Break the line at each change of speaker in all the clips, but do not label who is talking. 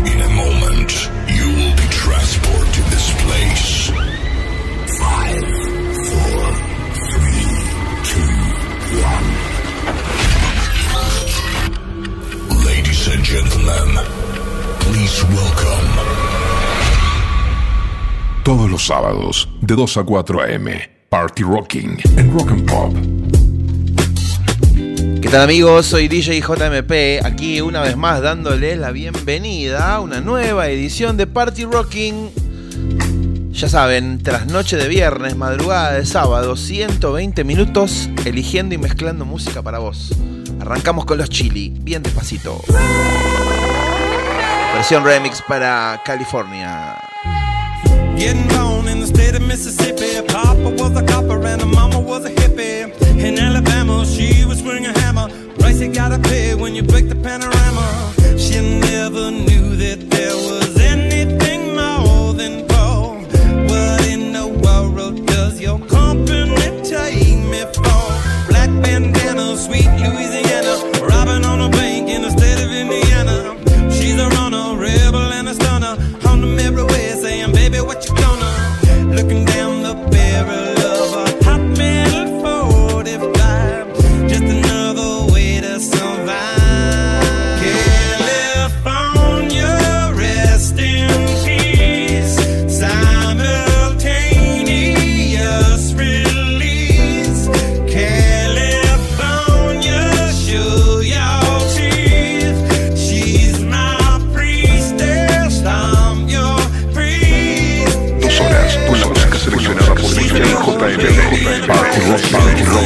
And in a moment, you will be transported to this place. Five, four, three, two, one. Ladies and gentlemen, please welcome.
Todos los sábados, de 2 a 4 a.m., Party Rocking en Rock and Pop.
¿Qué tal amigos? Soy DJ JMP, aquí una vez más dándoles la bienvenida a una nueva edición de Party Rocking. Ya saben, tras noche de viernes, madrugada de sábado, 120 minutos eligiendo y mezclando música para vos. Arrancamos con los chili, bien despacito. Versión remix para California.
Price you gotta pay when you break the panorama. She never knew that there was anything more than gold. What in the world does your company take me for? Black bandana, sweet Louisiana. Robbing on a bank in the state of Indiana. She's a runner, rebel and a stunner. On the mirror way saying, baby, what you gonna? Looking down the barrel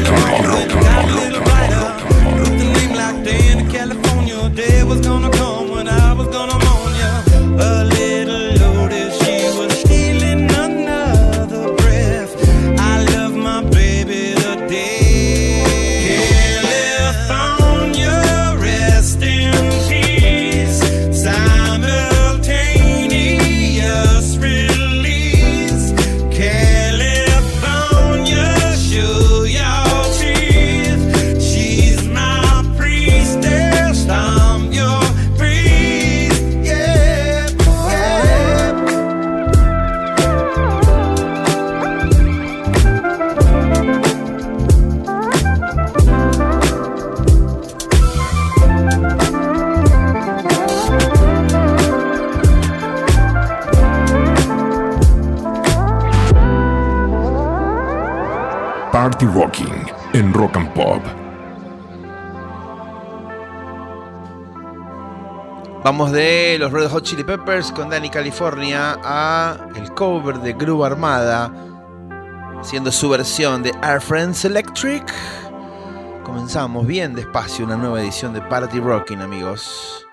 Party
Vamos de los Red Hot Chili Peppers con Danny California a el cover de Groove Armada, siendo su versión de Air Friends Electric. Comenzamos bien despacio una nueva edición de Party Rocking, amigos.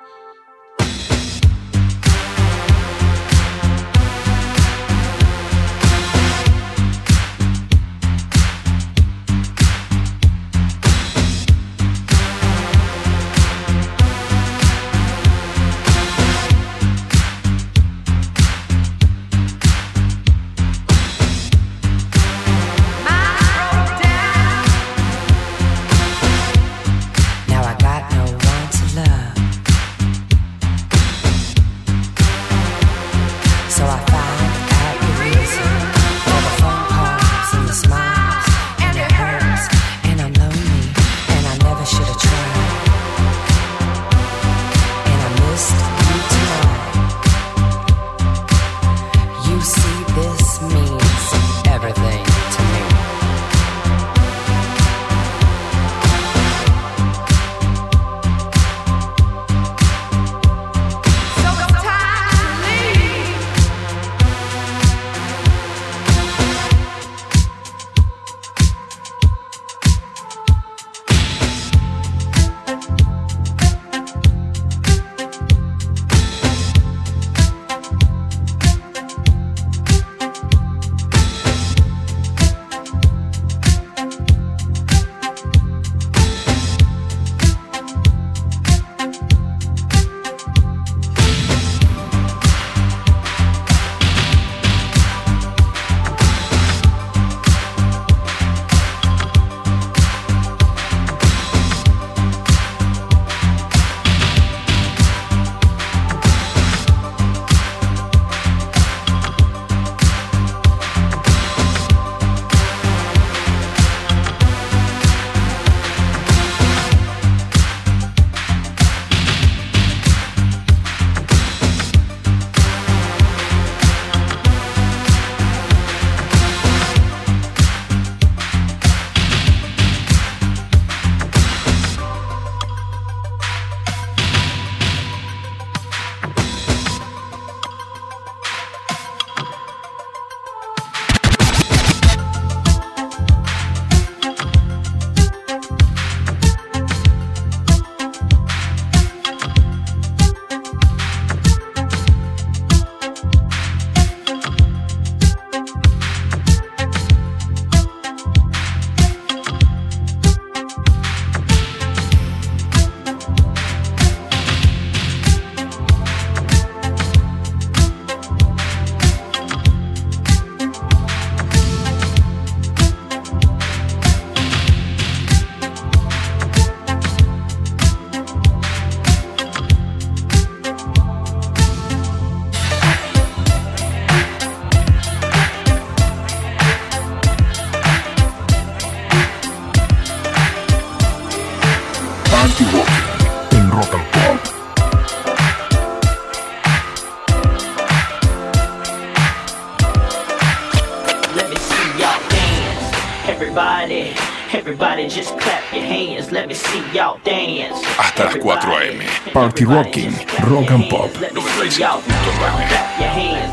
Everybody, everybody just clap your hands. Let me see y'all dance.
Hasta las 4
Everybody,
a.m. Party
everybody
Rocking, Rock and. Pop,
Let me see y'all clap your hands.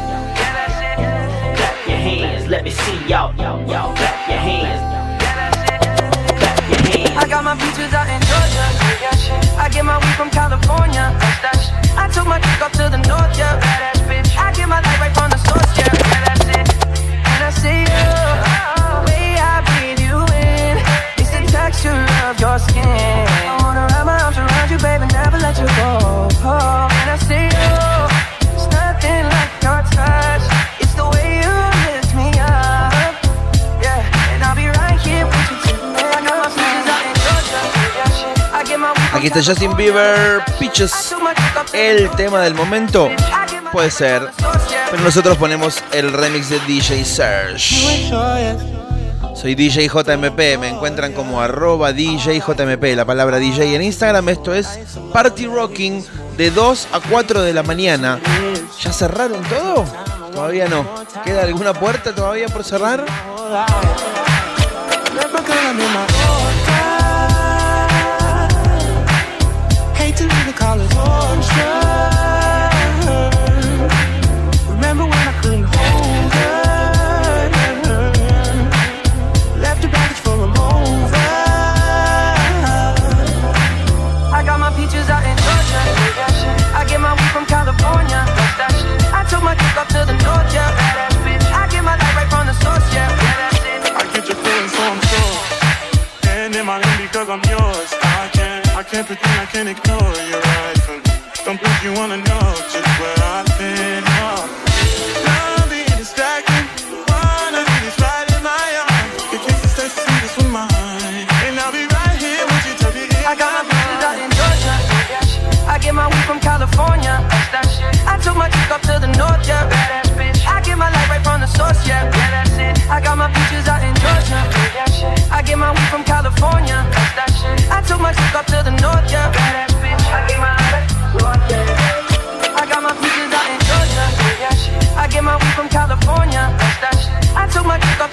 Clap your hands. Let me see y'all, y'all, y'all clap your hands. Clap your hands.
I got my beaches out in Georgia. Yeah, shit. I get my weed from California. That's that shit. I took my chick up to the north, yeah. Badass bitch. I get my light right from the
Aquí está Justin Bieber, Peaches. El tema del momento puede ser, pero nosotros ponemos el remix de DJ Serge. Soy DJ JMP, me encuentran como arroba DJ la palabra DJ en Instagram. Esto es Party Rocking de 2 a 4 de la mañana. ¿Ya cerraron todo? Todavía no. ¿Queda alguna puerta todavía por cerrar?
Chick up to the north, yeah. Badass. I get my light right from the source, yeah. Yeah, that's it.
I get your feelings, so I'm sure. And in my lane because I'm yours. I can't, I can't pretend I can't ignore you right. Don't think you wanna know just where I've been. Oh. Love being distracted. Wanna be this right in my arms. Your kisses taste the sweetest with mine. And I'll be right here with you till the end.
I got my peaches out in Georgia. I get my weed from California. That's that shit. I took my chick up to the north, yeah. Source, yeah. Yeah, that's it. I got my peaches out in Georgia. Yeah, shit. I get my weed from California. That shit. I took my chick up to the north, yeah. Bitch. I get my yeah. I got my peaches out in Georgia. Yeah, shit. I get my weed from California. That's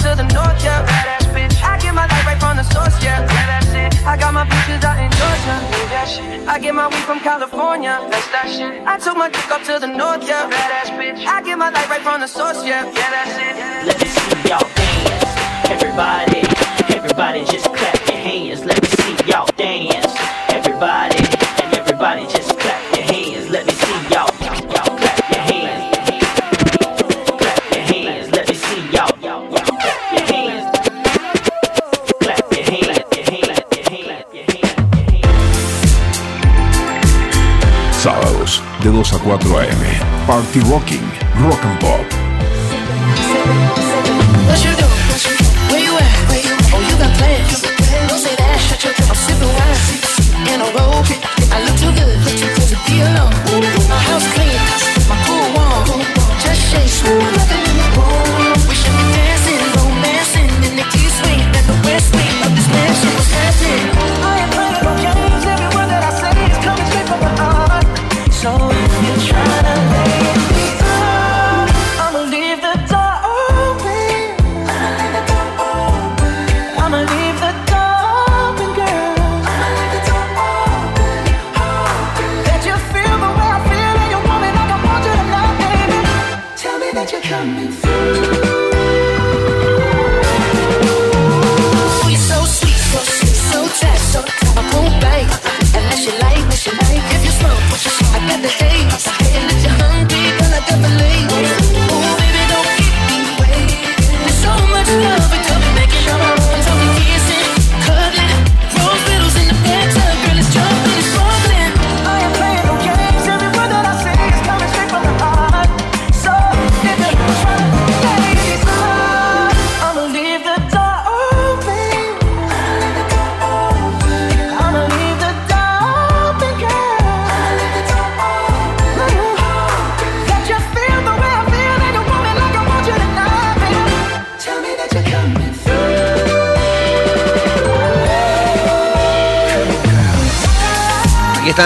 to the north, yeah. Badass bitch. I get my light right from the source, yeah. Yeah, that's it. I got my peaches out in I get my weed from California. That's that shit. I took my dick up to the north, yeah. Badass bitch. I get my light right from the source, yeah. Yeah, that's it.
Let me see y'all dance. Everybody, everybody just clap your hands. Let me see y'all dance.
2 a 4 a.m. Party Rocking, Rock and Pop.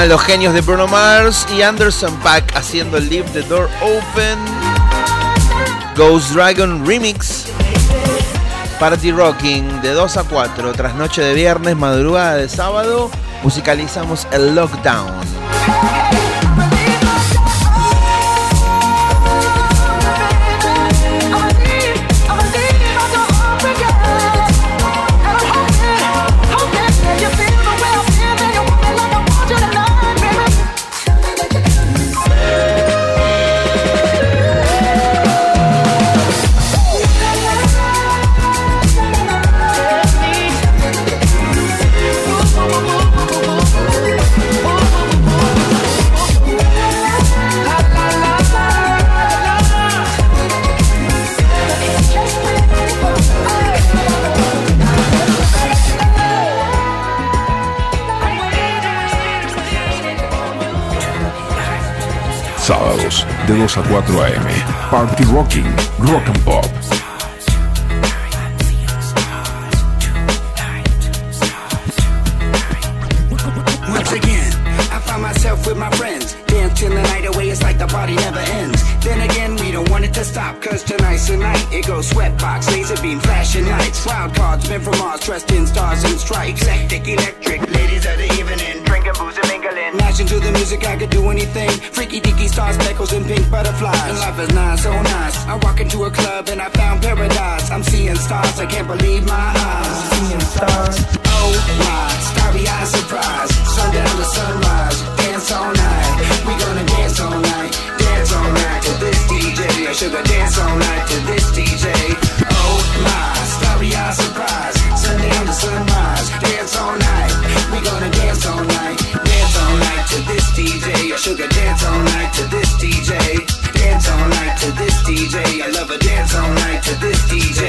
Los genios de Bruno Mars y Anderson Pack haciendo Leave the Door Open. Ghost Dragon Remix. Party Rocking de 2 a 4. Tras noche de viernes, madrugada de sábado, musicalizamos el Lockdown.
De 2 a 4 a.m. Party Rocking, Rock and Pop.
Once again, I find myself with my friends. Dance till the night away, it's like the party never ends. Then again, we don't want it to stop, cause tonight's the night. It goes sweatbox, laser beam, flashing lights. Wild cards, men from Mars, dressed in stars and stripes. Eclectic, electric, ladies of the evening. Drinking booze and mingling. Mashing to the music, I could do anything. Freaky stars, speckles, and pink butterflies. And life is not so nice. I walk into a club and I found paradise. I'm seeing stars, I can't believe my eyes. Seeing stars. Oh my, starry eyed surprise. Sundown to sunrise, dance all night. We gonna dance all night, dance all night to this DJ. I sugar dance all night to this DJ. Oh my, starry eyed surprise. Sundown to sunrise, dance all night. We gonna dance all night, all night to this DJ. I sugar dance all night to this DJ. Dance all night to this DJ. I love a dance all night to this DJ.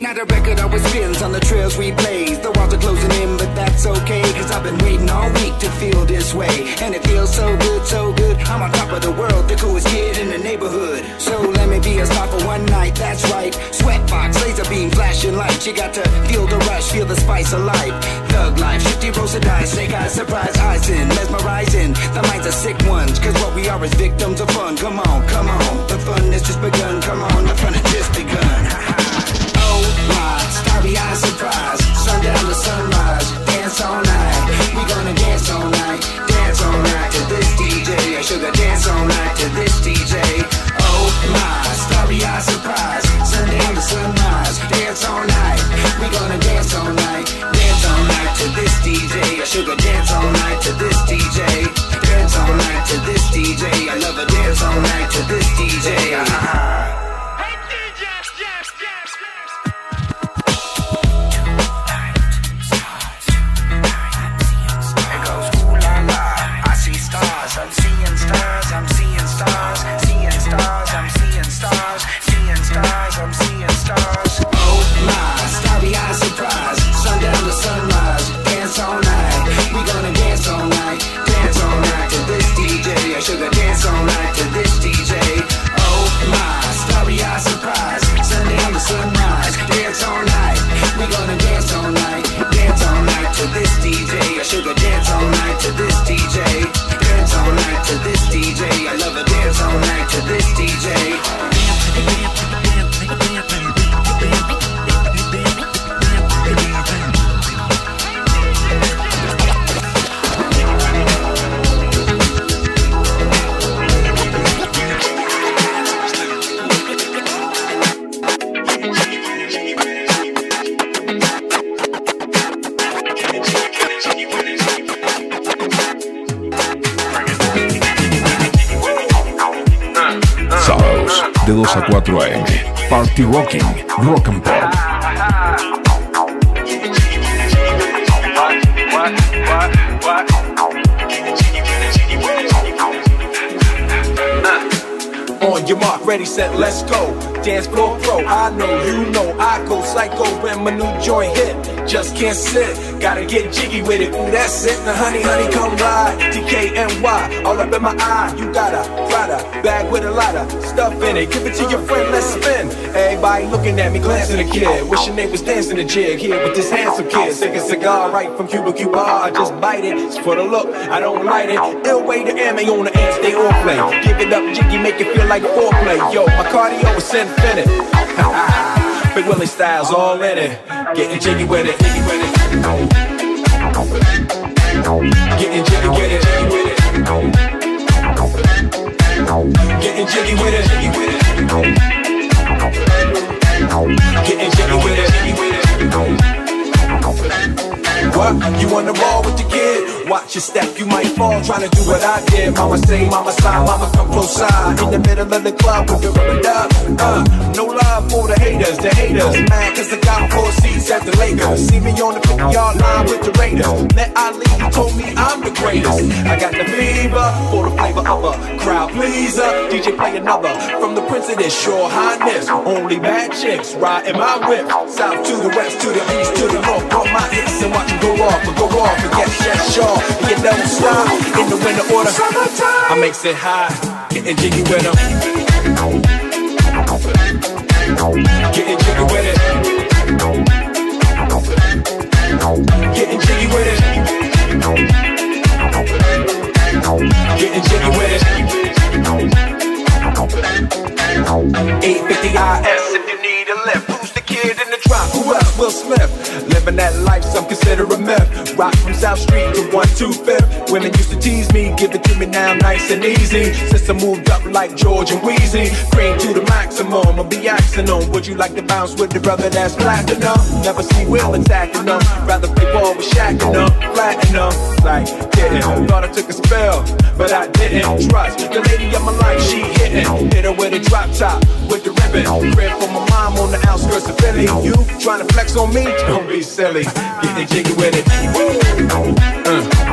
Now the record always spins on the trails we blaze. The walls are closing in, that's okay. Cause I've been waiting all week to feel this way. And it feels so good, so good. I'm on top of the world, the coolest kid in the neighborhood. So let me be a star for one night, that's right. Sweatbox, laser beam, flashing lights. You got to feel the rush, feel the spice of life. Thug life, shifty of dice, snake eyes, surprise eyes in, mesmerizing. The minds are sick ones, cause what we are is victims of fun. Come on, come on, the fun has just begun. Come on, the fun has just begun. Oh my, starry eyed surprise. Sugar dance all night to this DJ. Dance all night to this DJ. I love a dance all night to this DJ. Ah.
2 a 4 a.m. Party Rocking, Rock and Pop.
On your mark, ready, set, let's go. Dance floor pro. I know, you know, I go psycho when my new joint hit. Just can't sit, gotta get jiggy with it. Ooh, that's it. Now, honey, honey, come ride. DKNY, all up in my eye. You got a Prada bag with a lot of stuff in it. Give it to your friend, let's spin. Everybody looking at me, glancing at kid. Wishing they was dancing a jig here with this handsome kid. Sick a cigar right from Cuba Cuba. I just bite it. It's for the look, I don't light it. Ill way to ammo on stay on play. Give it up, jiggy, make it feel like foreplay. Yo, my cardio is infinite. Big Willie Styles all in it. Getting jiggy with it. Jiggy with it. Getting jiggy it. Jiggy with it. Getting jiggy with it. Jiggy with it. Getting jiggy with it. What? You wanna roll with the kid? Watch your step, you might fall trying to do what I did. Mama say, mama side, mama come close side. In the middle of the club with the rubber duck. Uh, no love for the haters, the haters. Mad cause I got four seats at the Lakers. See me on the 50 yard line with the Raiders. Met Ali, he told me I'm the greatest. I got the fever for the flavor of a crowd pleaser. DJ play another from the Prince of this Shore Highness. Only bad chicks riding my whip. South to the west, to the east, to the north. Put my hits and watch them go off and go off and get that shaw. You don't stop in the winter order. I makes it high, getting jiggy with them. Getting jiggy with it. Getting jiggy with it. Getting jiggy with it. 850 IS if you need a lift. Who's the kid in the drop? Who else? Will Smith. Living that life, some consider a myth. Rock from South Street to 125th. Women used to tease me, give it to me now nice and easy. Since I moved up like George and Weezy, cream to the maximum. I'll be axing on. Would you like to bounce with the brother that's platinum? Never see Will attacking them. Rather play ball with Shaq and them, flatten them. Like, didn't. Thought I took a spell, but I didn't. Trust the lady of my life, she hitting. Hit her with a drop top, with the ribbon. Crib for my mom on the outskirts of Philly. You trying to flex on me? Don't be silly. Getting jiggy with it. Uh,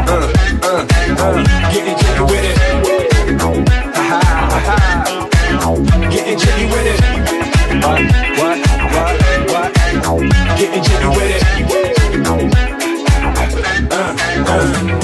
uh, uh, uh. Getting jiggy with it. Ha. Getting jiggy with it. What? What? What? What? Getting jiggy with it. Uh. Uh,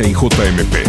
Villa y
JMP.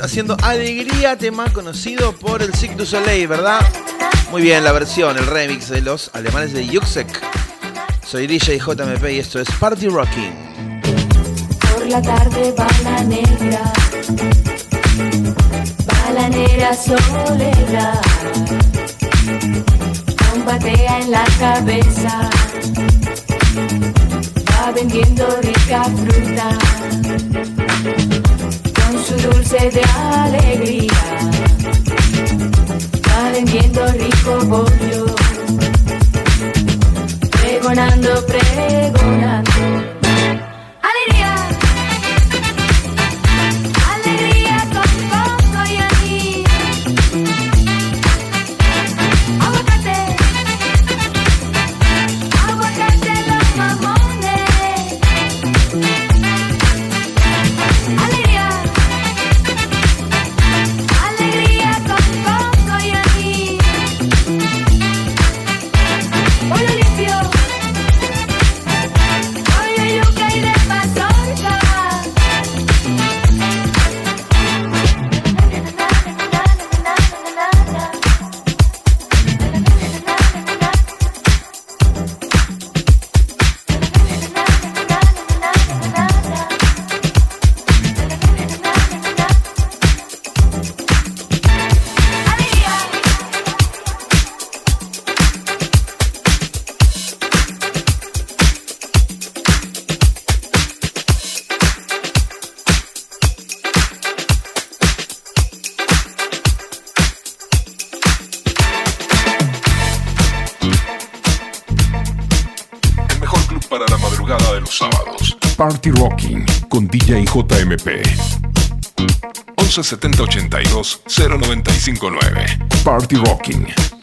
Haciendo Alegría, tema conocido por el Cirque du Soleil, ¿verdad? Muy bien, la versión, el remix de los alemanes de Juxek. Soy DJ JMP y esto es Party Rocking.
Por la tarde bala negra,
bala negra soledad, combatea en la cabeza, va vendiendo rica fruta dulce de alegría. Calentiendo rico pollo. Pregonando, pregonando.
011 7082 0959. Party Rocking.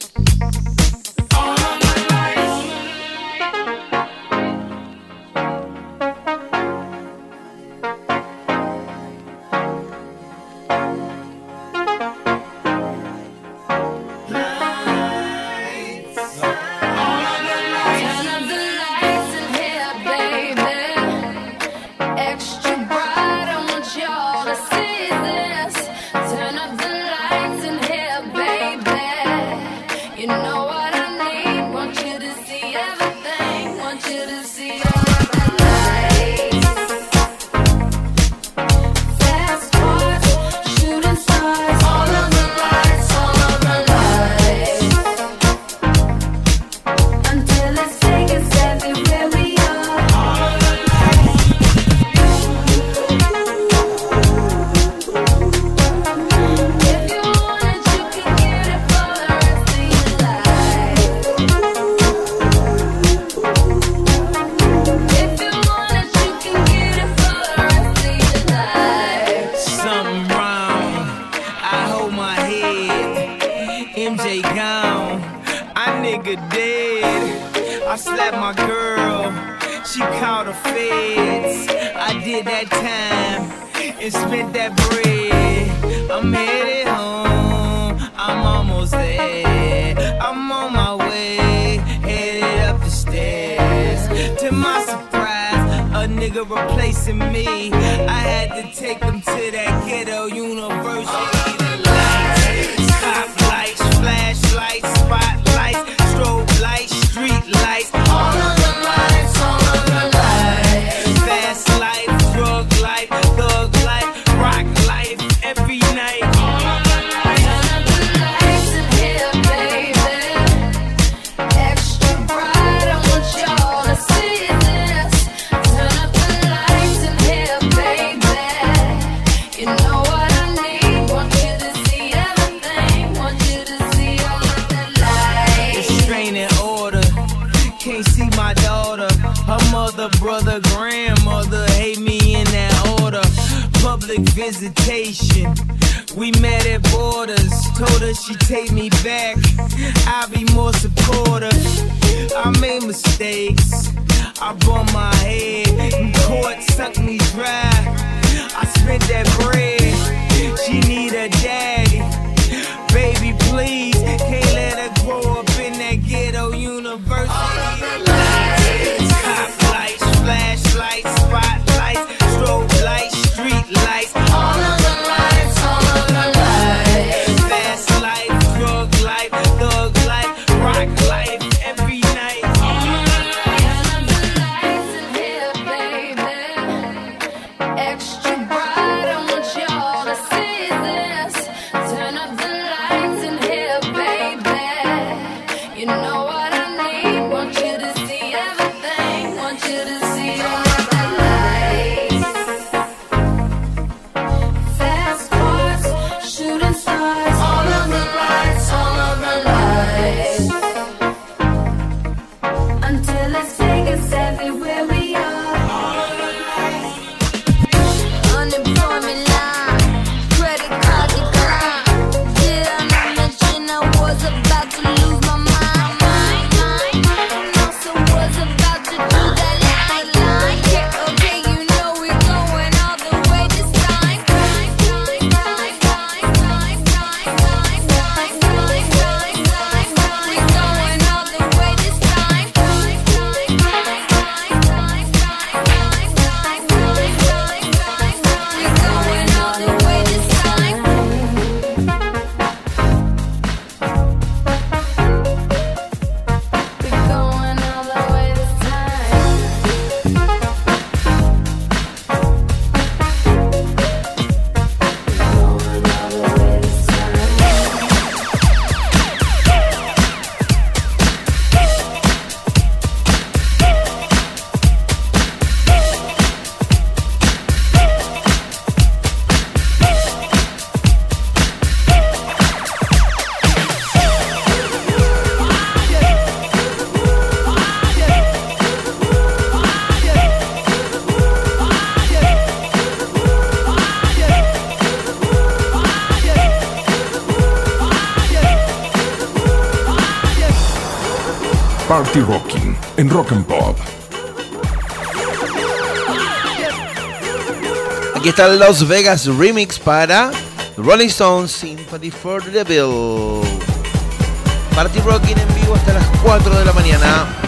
University. rock
and pop.
Aquí está el Las Vegas Remix para Rolling Stones Symphony for the Devil. Party Rocking en vivo hasta las 4 de la mañana.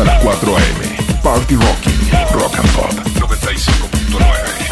hasta las 4 a.m. Party Rocking, Rock and Pop 95.9.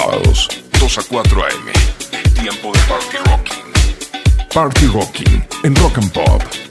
sábados, 2 a 4 a.m. Tiempo de Party
Rocking. Party Rocking en Rock and Pop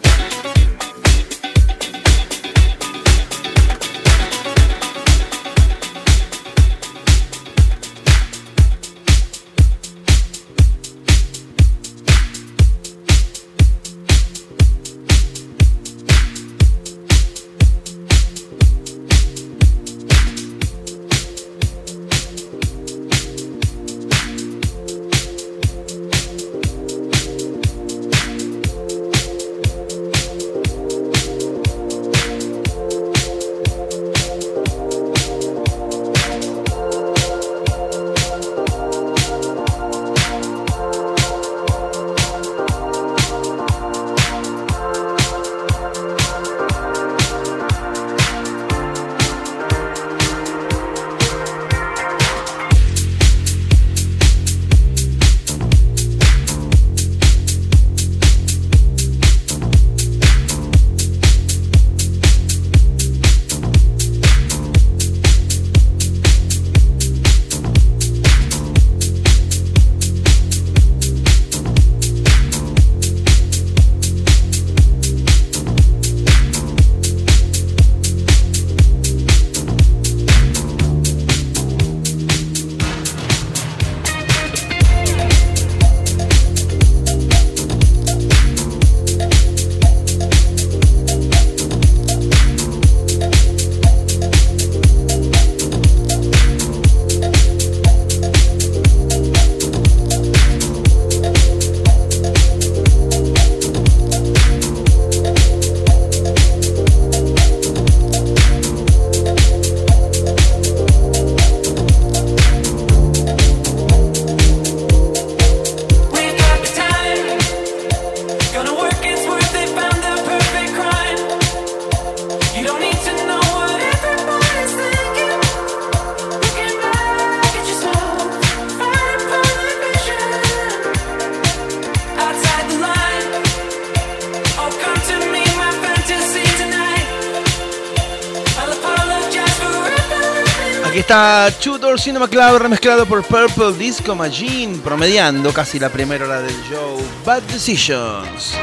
Cinema Club remezclado por Purple Disco Machine, promediando casi la primera hora del show Bad Decisions.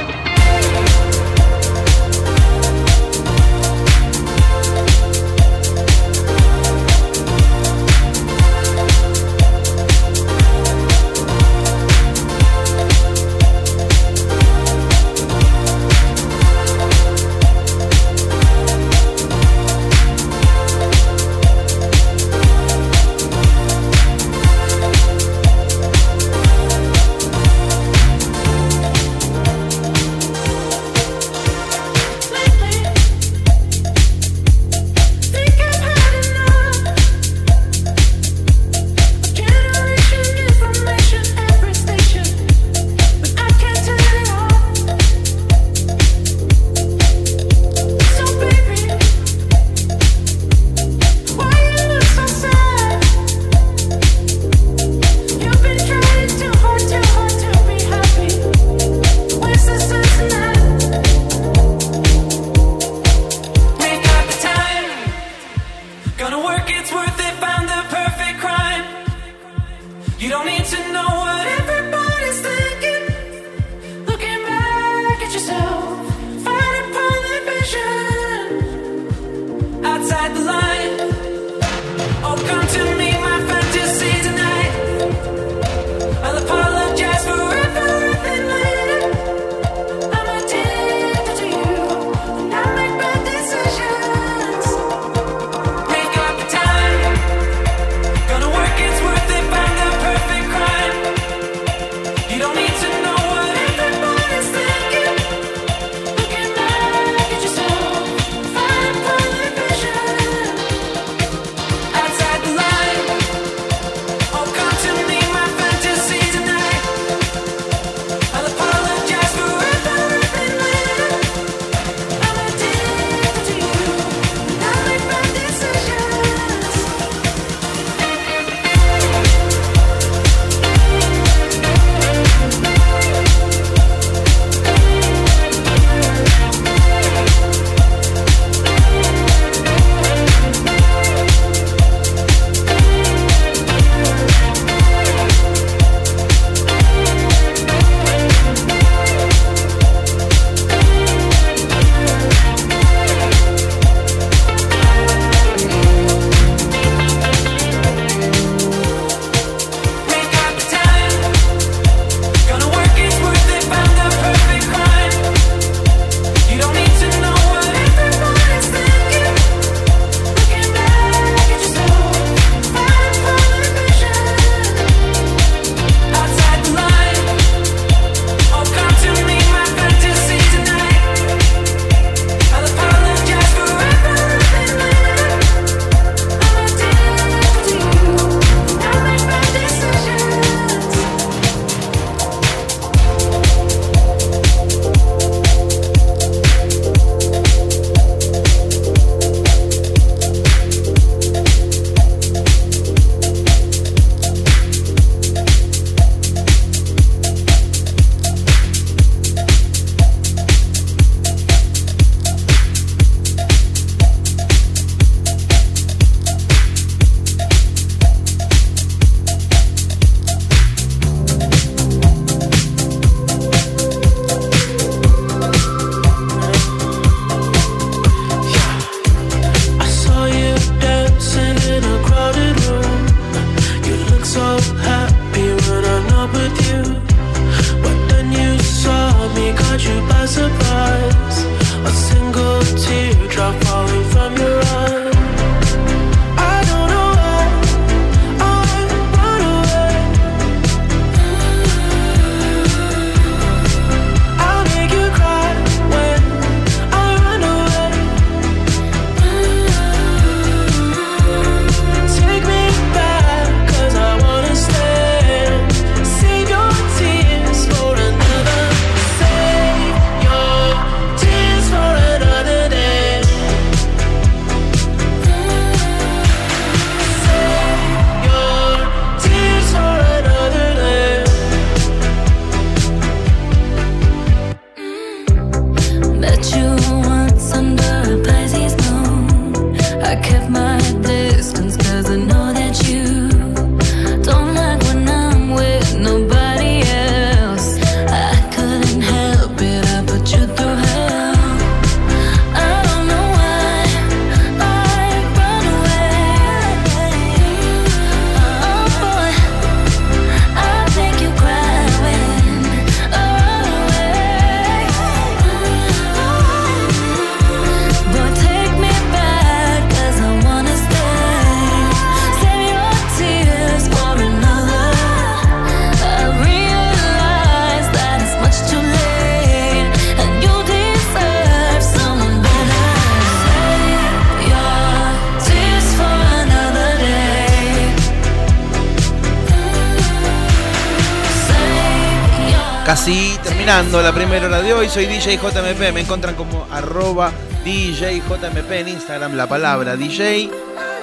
cerrando la primera hora de hoy. Soy DJ JMP. Me encuentran como arroba DJ en Instagram, la palabra DJ.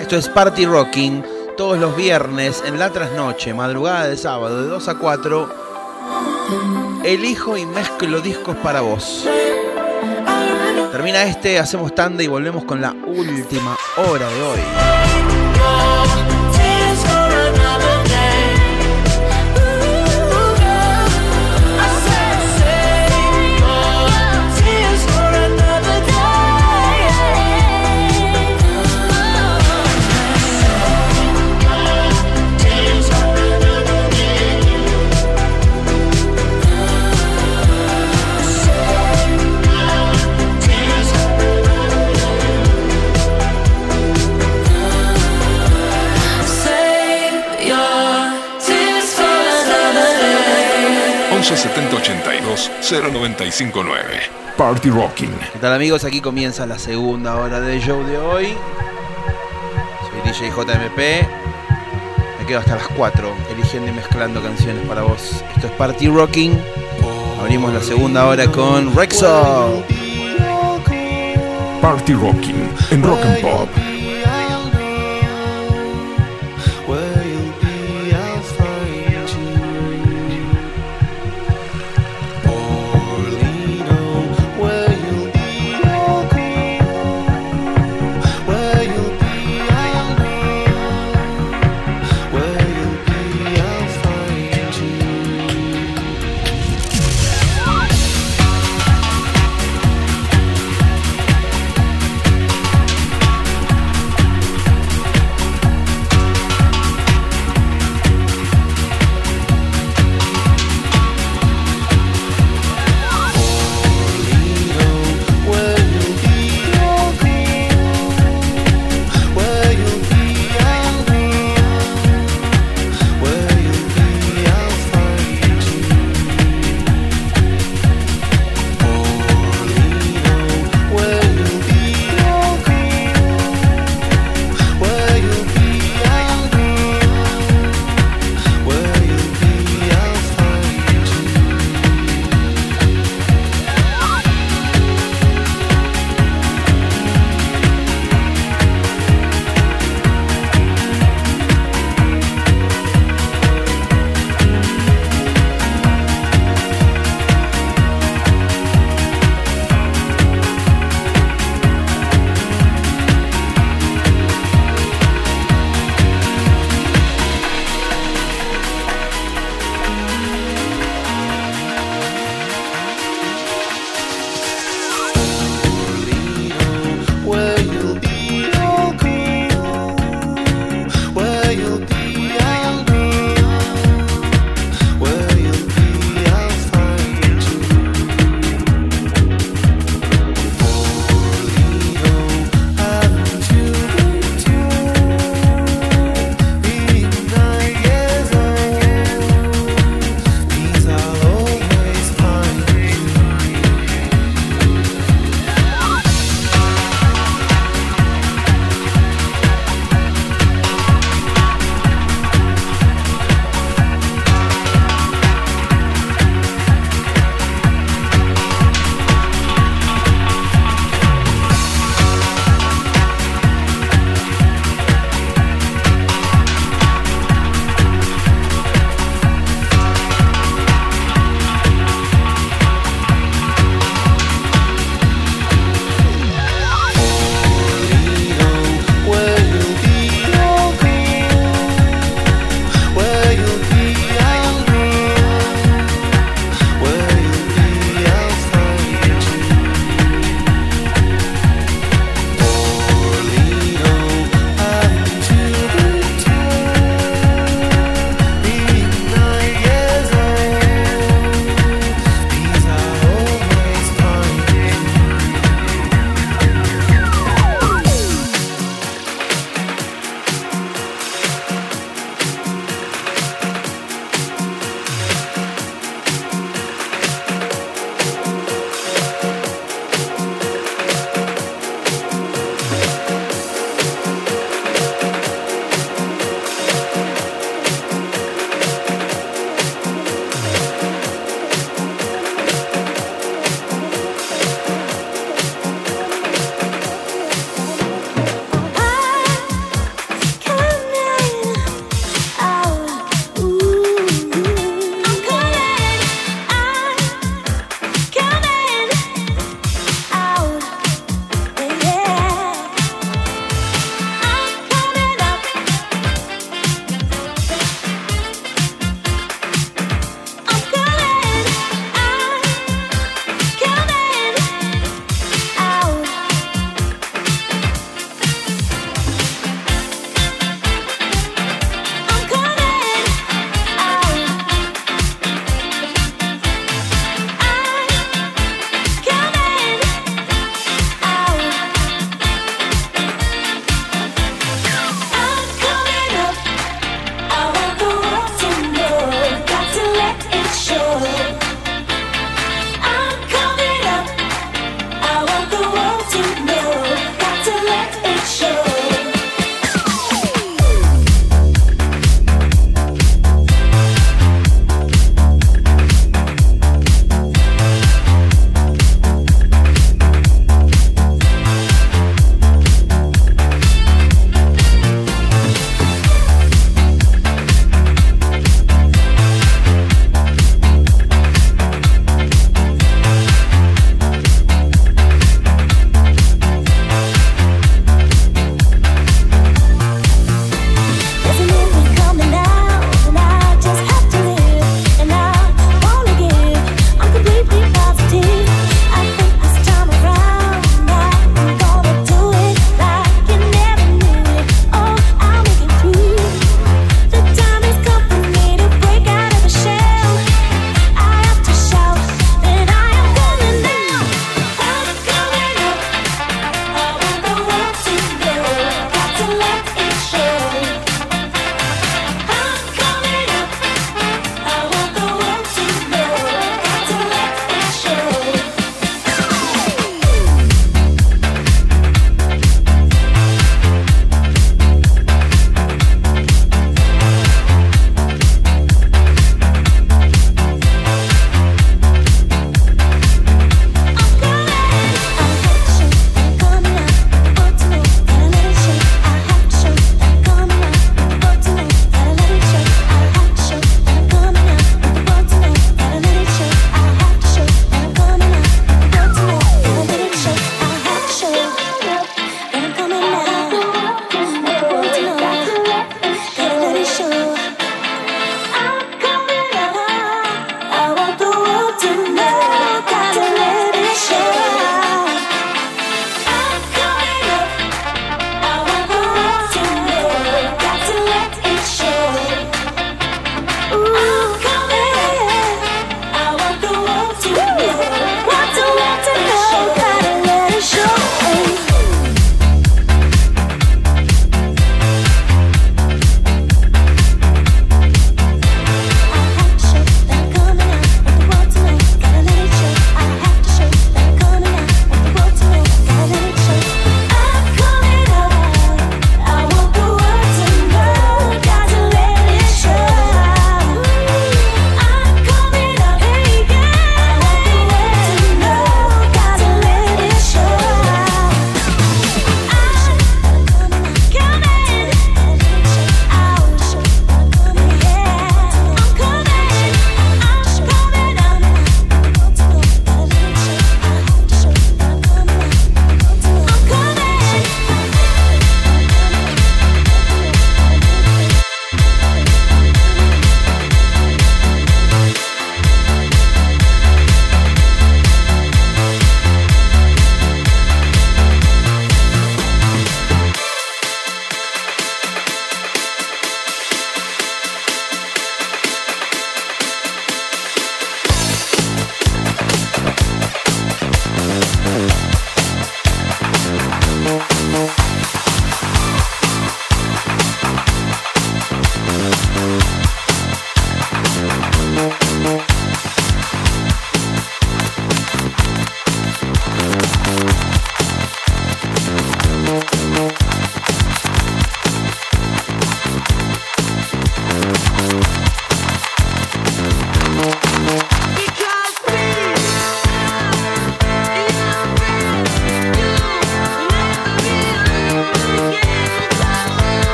Esto es Party Rocking. Todos los viernes en la trasnoche, madrugada de sábado de 2 a 4. Elijo y mezclo discos para vos. Termina este, hacemos tanda y volvemos con la última hora de hoy.
0959. Party Rocking.
¿Qué tal amigos? Aquí comienza la segunda hora del show de hoy. Soy DJ JMP. Me quedo hasta las 4 eligiendo y mezclando canciones para vos. Esto es Party Rocking. Abrimos la segunda hora con Rexo.
Party Rocking en Rock and Pop.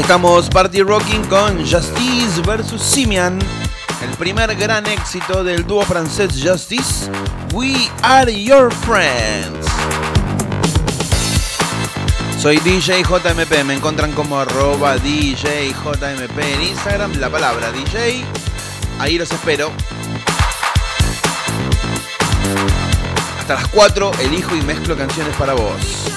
Estamos Party Rocking con Justice vs Simian. El primer gran éxito del dúo francés Justice. We are your friends. Soy DJ JMP, me encuentran como arroba DJ en Instagram, la palabra DJ. Ahí los espero. Hasta las 4 elijo y mezclo canciones para vos.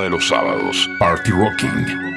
De los sábados. Party Rocking.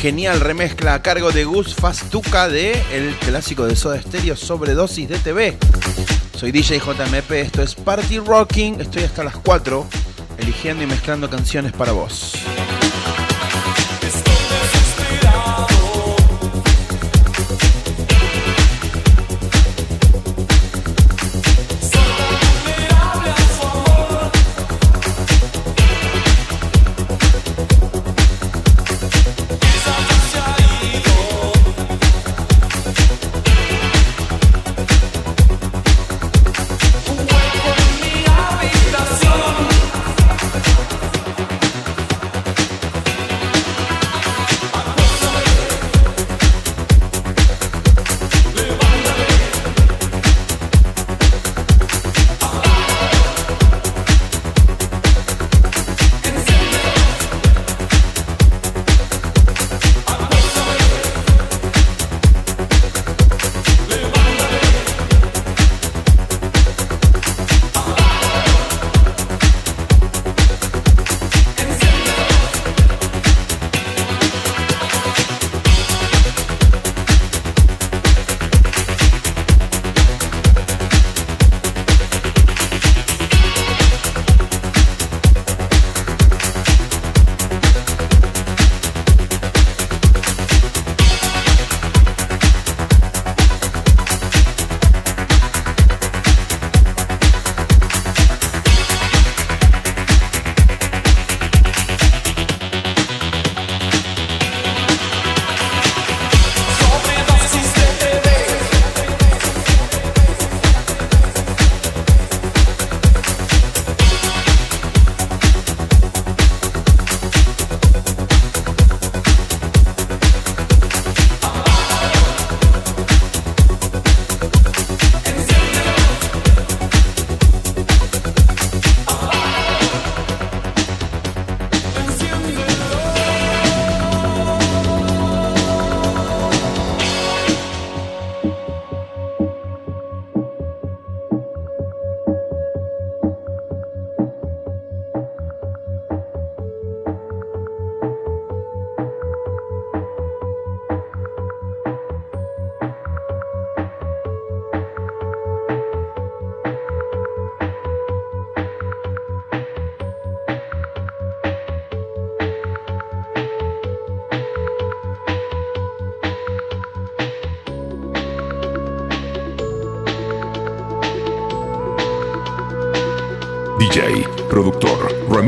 Genial remezcla a cargo de Gus Fastuca de el clásico de Soda Stereo Sobredosis de TV. Soy DJ JMP, esto es Party Rocking, estoy hasta las 4 eligiendo y mezclando canciones para vos.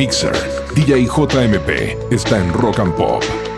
Remixer, DJ JMP está en Rock and Pop.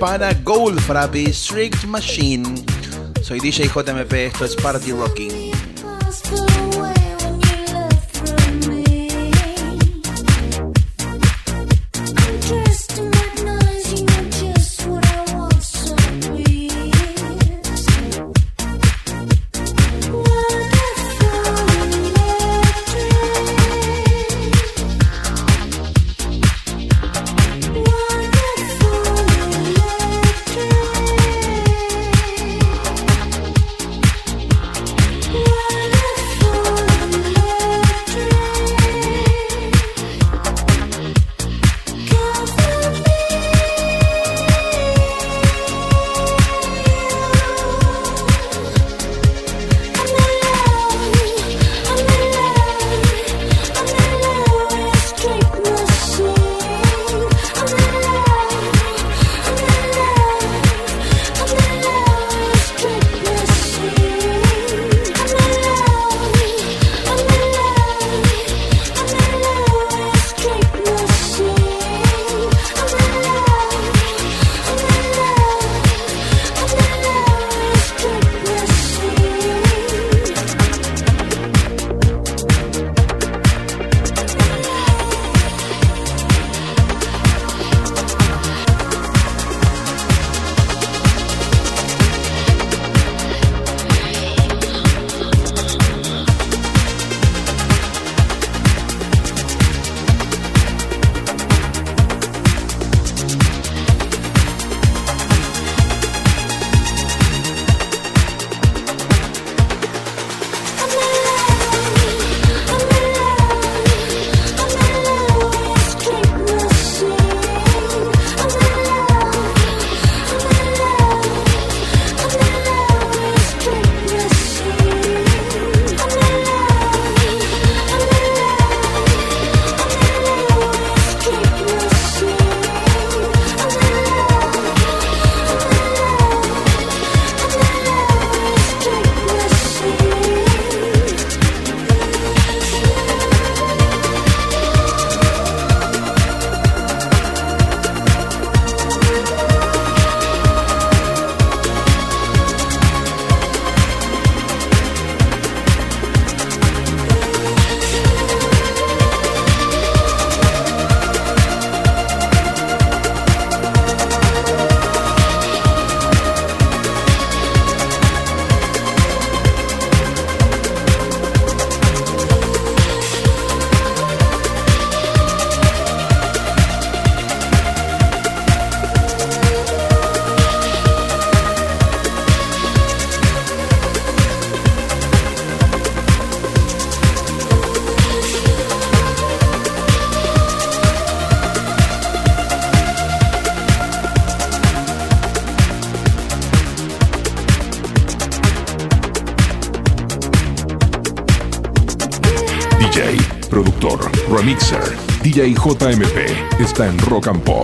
Para Gold Frappy Strict Machine. Soy DJ JMP, esto es Party Rocking. Está en Rock and Pop.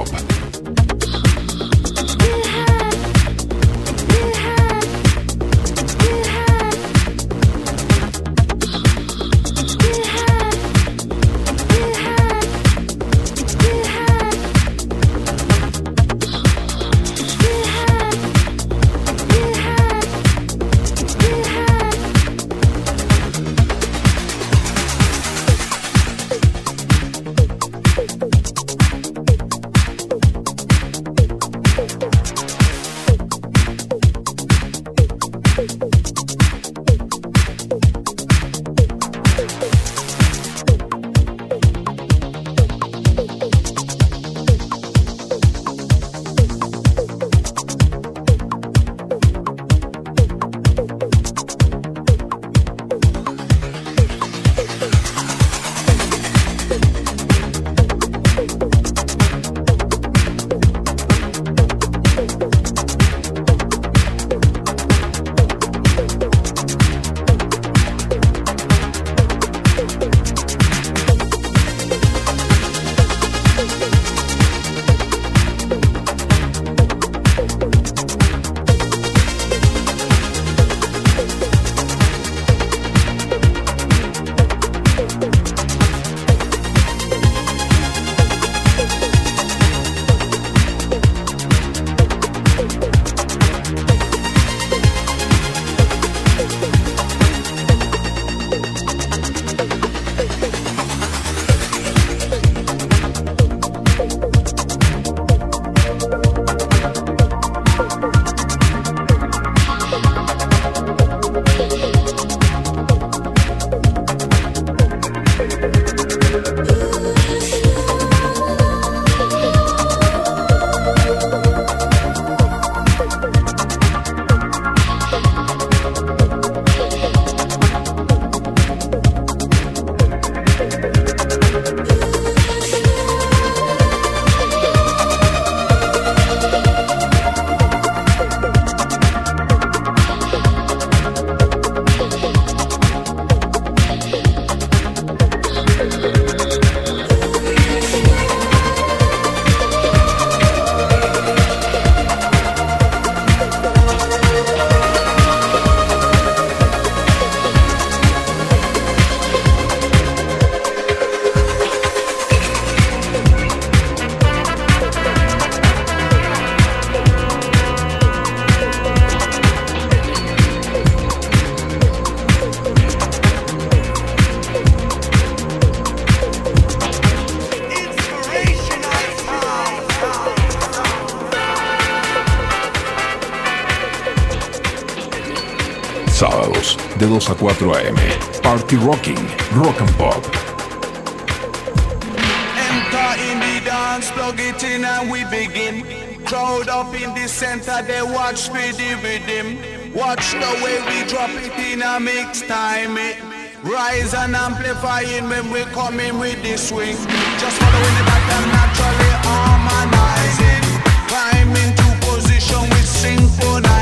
24 AM. Party rocking, rock and pop.
Enter in the dance, plug it in and we begin. Crowd up in the center, they watch with him. Watch the way we drop it in a mix time. It rise and amplifying when we come in with the swing. Just following the back and naturally harmonizing. Climb into position with synchronize.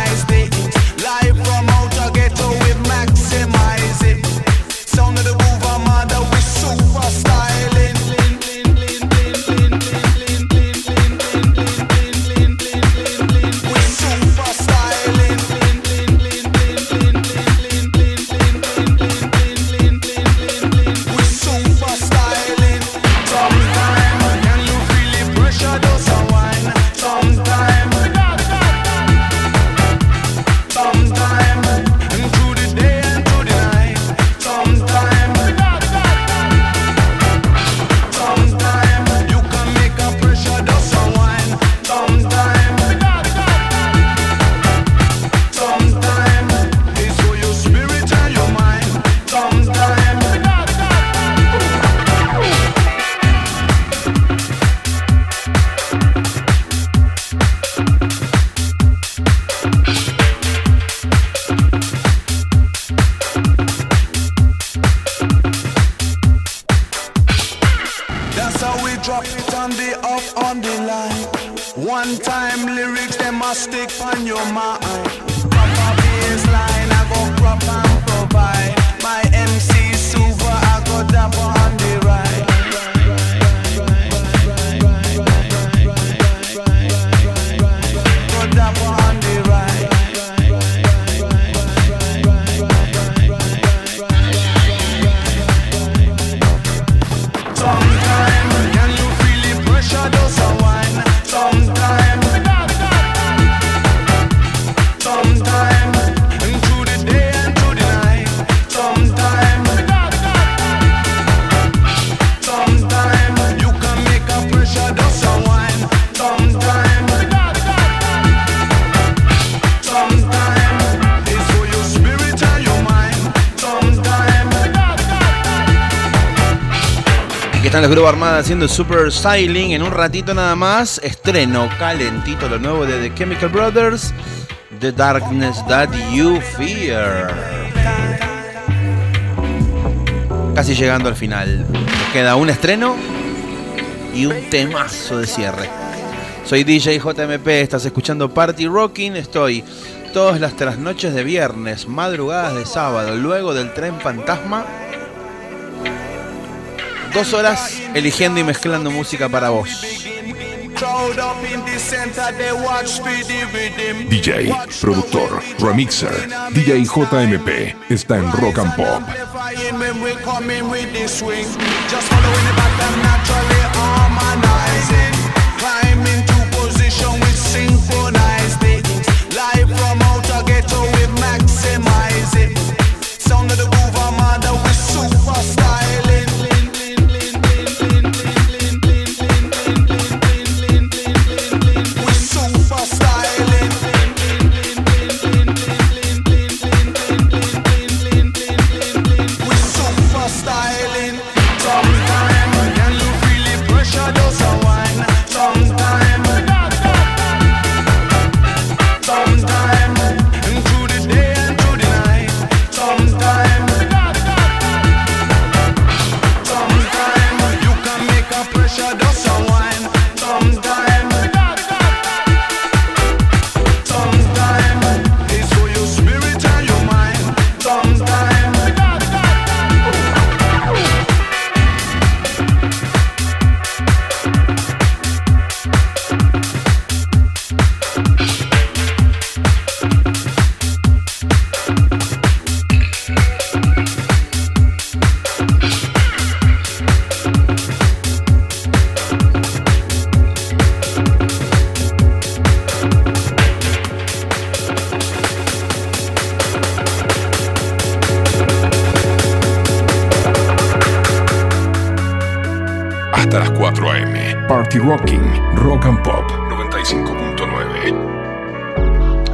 On your mind.
Haciendo Super Styling. En un ratito nada más, estreno calentito lo nuevo de The Chemical Brothers, The Darkness That You Fear. Casi llegando al final. Nos queda un estreno y un temazo de cierre. Soy DJ JMP, estás escuchando Party Rocking. Estoy todas las trasnoches de viernes, madrugadas de sábado, luego del tren fantasma. Dos horas eligiendo y mezclando música para vos.
DJ, productor, remixer, DJ JMP está en Rock and Pop.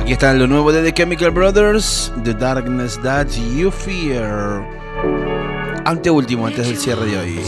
Aquí está lo nuevo de The Chemical Brothers, The Darkness That You Fear. Anteúltimo, antes del cierre de hoy.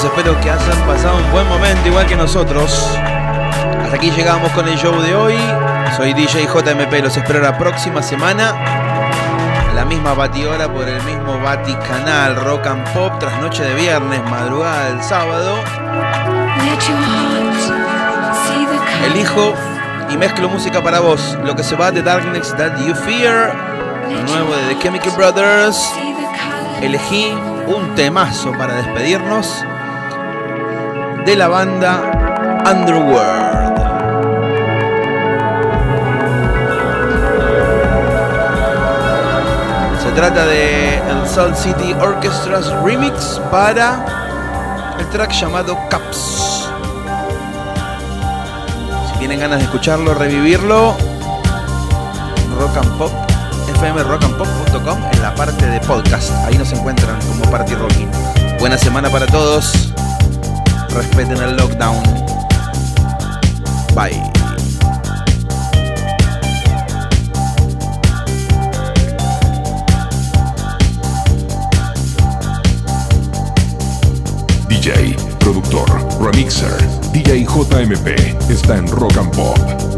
Amigos, espero que hayan pasado un buen momento igual que nosotros. Hasta aquí llegamos con el show de hoy. Soy DJ JMP, los espero la próxima semana. A la misma batihora por el mismo Bati Canal, Rock and Pop, tras noche de viernes, madrugada del sábado. Elijo y mezclo música para vos. Lo que se va de Darkness That You Fear, nuevo de The Chemical Brothers. Elegí un temazo para despedirnos de la banda Underworld. Se trata de el Soul City Orchestra's remix para el track llamado Caps. Si tienen ganas de escucharlo, revivirlo, Rock and Pop, fmrockandpop.com en la parte de podcast. Ahí nos encuentran como Party Rocking. Buena semana para todos. Respeten el lockdown. Bye.
DJ, productor, remixer, DJ JMP está en Rock and Pop.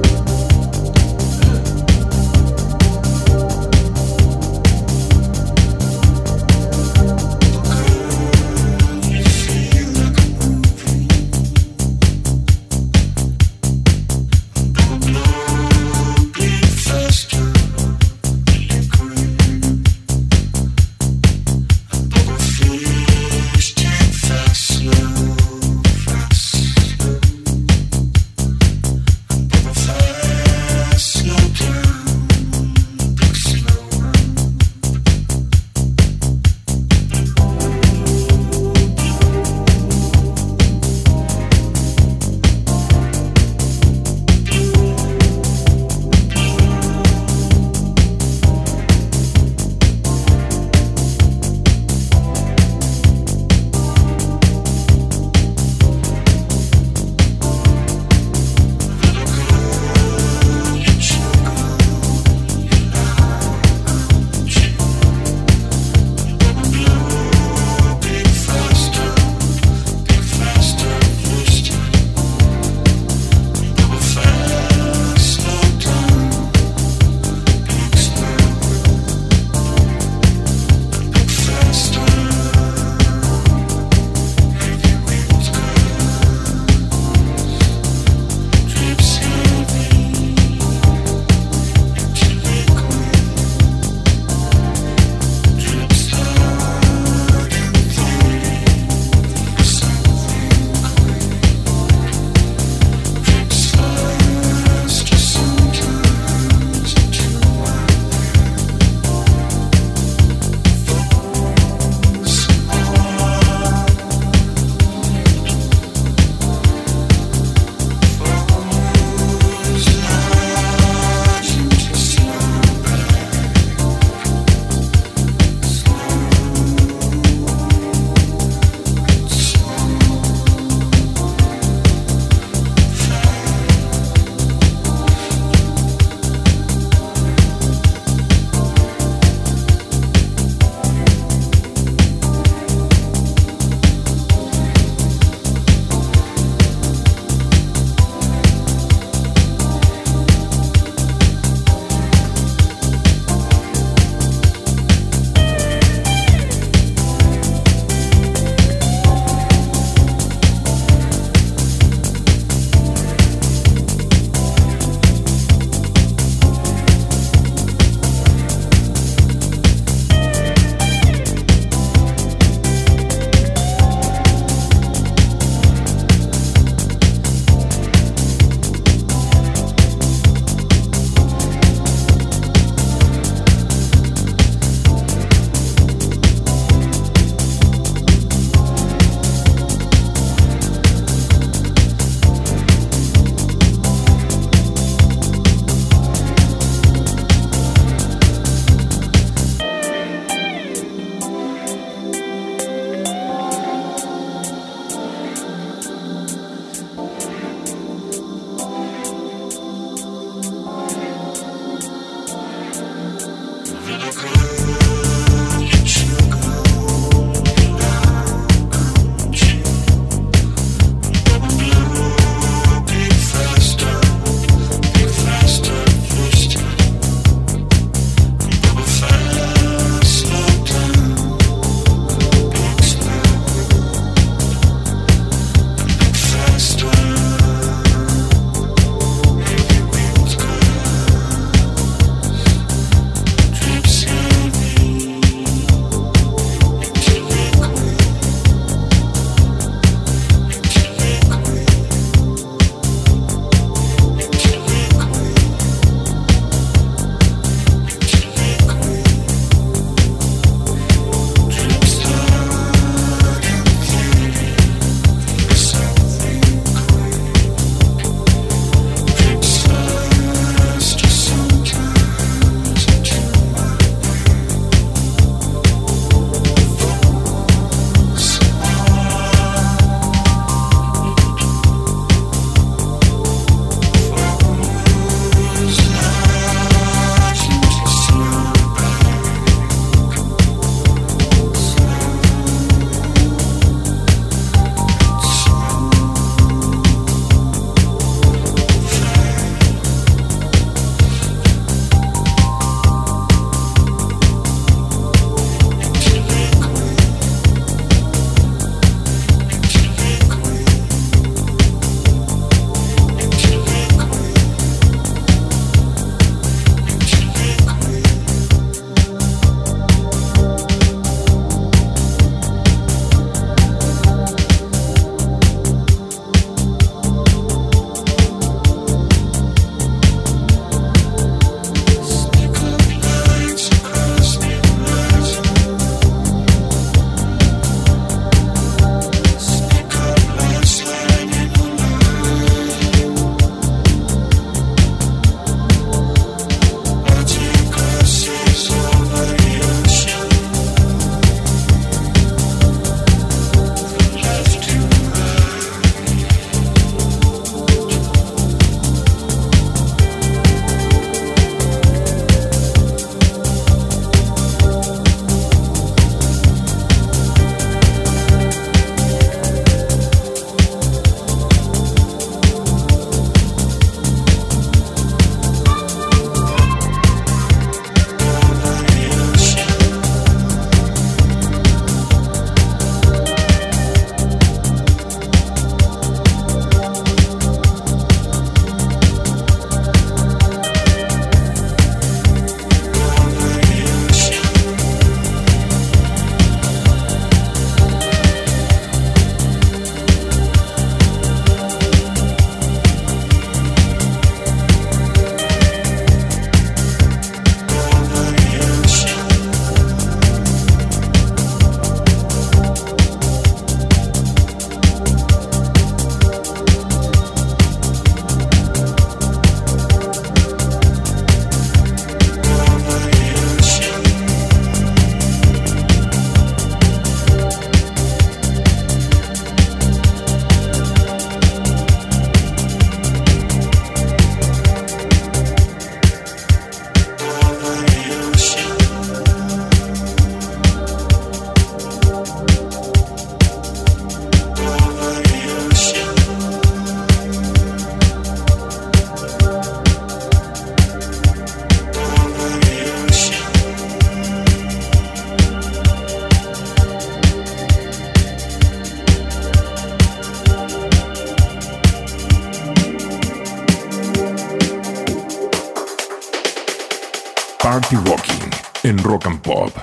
Party